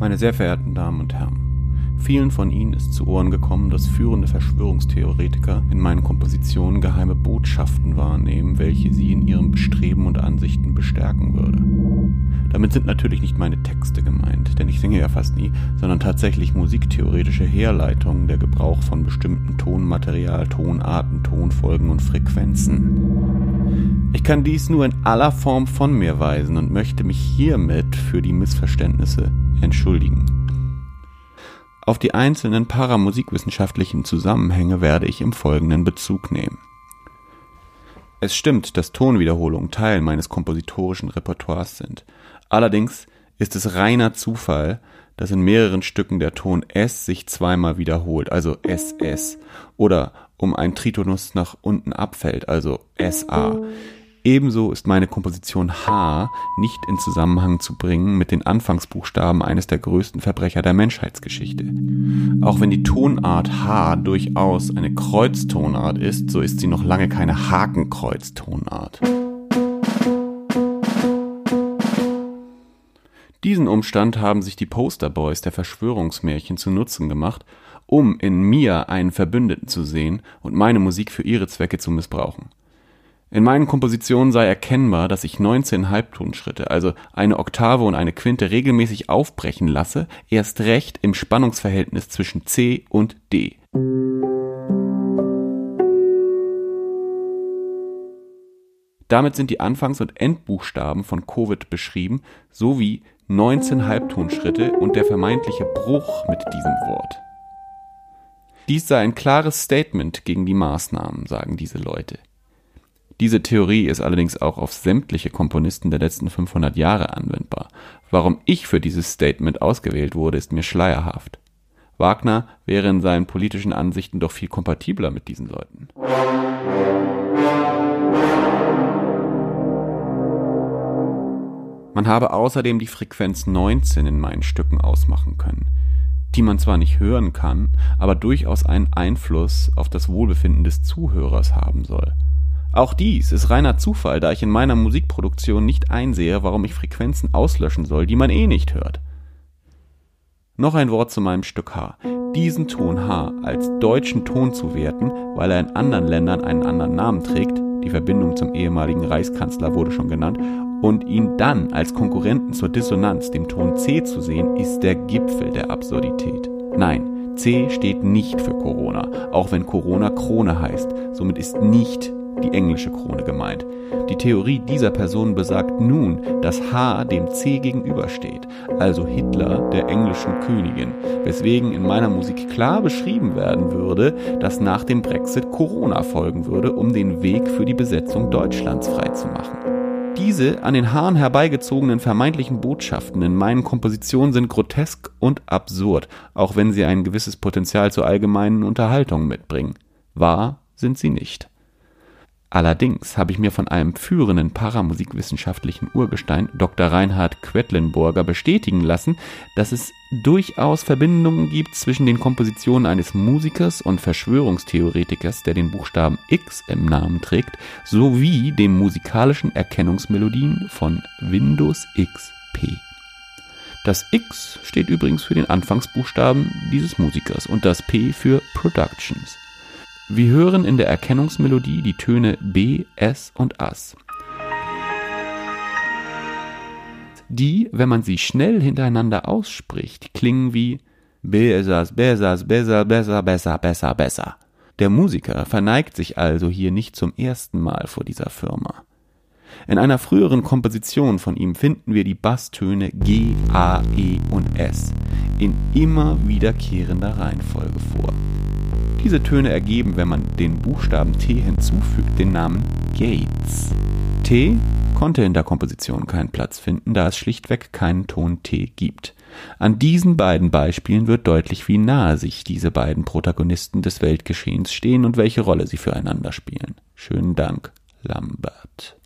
Meine sehr verehrten Damen und Herren, Vielen von Ihnen ist zu Ohren gekommen, dass führende Verschwörungstheoretiker in meinen Kompositionen geheime Botschaften wahrnehmen, welche sie in ihrem Bestreben und Ansichten bestärken würde. Damit sind natürlich nicht meine Texte gemeint, denn ich singe ja fast nie, sondern tatsächlich musiktheoretische Herleitungen der Gebrauch von bestimmten Tonmaterial, Tonarten, Tonfolgen und Frequenzen. Ich kann dies nur in aller Form von mir weisen und möchte mich hiermit für die Missverständnisse entschuldigen. Auf die einzelnen paramusikwissenschaftlichen Zusammenhänge werde ich im Folgenden Bezug nehmen. Es stimmt, dass Tonwiederholungen Teil meines kompositorischen Repertoires sind. Allerdings ist es reiner Zufall, dass in mehreren Stücken der Ton S sich zweimal wiederholt, also SS, oder um ein Tritonus nach unten abfällt, also SA. Ebenso ist meine Komposition H nicht in Zusammenhang zu bringen mit den Anfangsbuchstaben eines der größten Verbrecher der Menschheitsgeschichte. Auch wenn die Tonart H durchaus eine Kreuztonart ist, so ist sie noch lange keine Hakenkreuztonart. Diesen Umstand haben sich die Posterboys der Verschwörungsmärchen zu Nutzen gemacht, um in mir einen Verbündeten zu sehen und meine Musik für ihre Zwecke zu missbrauchen. In meinen Kompositionen sei erkennbar, dass ich 19 Halbtonschritte, also eine Oktave und eine Quinte regelmäßig aufbrechen lasse, erst recht im Spannungsverhältnis zwischen C und D. Damit sind die Anfangs- und Endbuchstaben von Covid beschrieben, sowie 19 Halbtonschritte und der vermeintliche Bruch mit diesem Wort. Dies sei ein klares Statement gegen die Maßnahmen, sagen diese Leute. Diese Theorie ist allerdings auch auf sämtliche Komponisten der letzten 500 Jahre anwendbar. Warum ich für dieses Statement ausgewählt wurde, ist mir schleierhaft. Wagner wäre in seinen politischen Ansichten doch viel kompatibler mit diesen Leuten. Man habe außerdem die Frequenz 19 in meinen Stücken ausmachen können, die man zwar nicht hören kann, aber durchaus einen Einfluss auf das Wohlbefinden des Zuhörers haben soll. Auch dies ist reiner Zufall, da ich in meiner Musikproduktion nicht einsehe, warum ich Frequenzen auslöschen soll, die man eh nicht hört. Noch ein Wort zu meinem Stück H. Diesen Ton H als deutschen Ton zu werten, weil er in anderen Ländern einen anderen Namen trägt, die Verbindung zum ehemaligen Reichskanzler wurde schon genannt, und ihn dann als Konkurrenten zur Dissonanz, dem Ton C zu sehen, ist der Gipfel der Absurdität. Nein, C steht nicht für Corona, auch wenn Corona Krone heißt. Somit ist nicht die englische Krone gemeint. Die Theorie dieser Person besagt nun, dass H dem C gegenübersteht, also Hitler der englischen Königin, weswegen in meiner Musik klar beschrieben werden würde, dass nach dem Brexit Corona folgen würde, um den Weg für die Besetzung Deutschlands freizumachen. Diese an den Haaren herbeigezogenen vermeintlichen Botschaften in meinen Kompositionen sind grotesk und absurd, auch wenn sie ein gewisses Potenzial zur allgemeinen Unterhaltung mitbringen. Wahr sind sie nicht. Allerdings habe ich mir von einem führenden paramusikwissenschaftlichen Urgestein, Dr. Reinhard Quedlinburger, bestätigen lassen, dass es durchaus Verbindungen gibt zwischen den Kompositionen eines Musikers und Verschwörungstheoretikers, der den Buchstaben X im Namen trägt, sowie den musikalischen Erkennungsmelodien von Windows XP. Das X steht übrigens für den Anfangsbuchstaben dieses Musikers und das P für Productions. Wir hören in der Erkennungsmelodie die Töne B, S und As. Die, wenn man sie schnell hintereinander ausspricht, klingen wie Besas, Besas, besser, besser, besser, besser, besser. Der Musiker verneigt sich also hier nicht zum ersten Mal vor dieser Firma. In einer früheren Komposition von ihm finden wir die Basstöne G, A, E und S in immer wiederkehrender Reihenfolge vor. Diese Töne ergeben, wenn man den Buchstaben T hinzufügt, den Namen Gates. T konnte in der Komposition keinen Platz finden, da es schlichtweg keinen Ton T gibt. An diesen beiden Beispielen wird deutlich, wie nahe sich diese beiden Protagonisten des Weltgeschehens stehen und welche Rolle sie füreinander spielen. Schönen Dank, Lambert.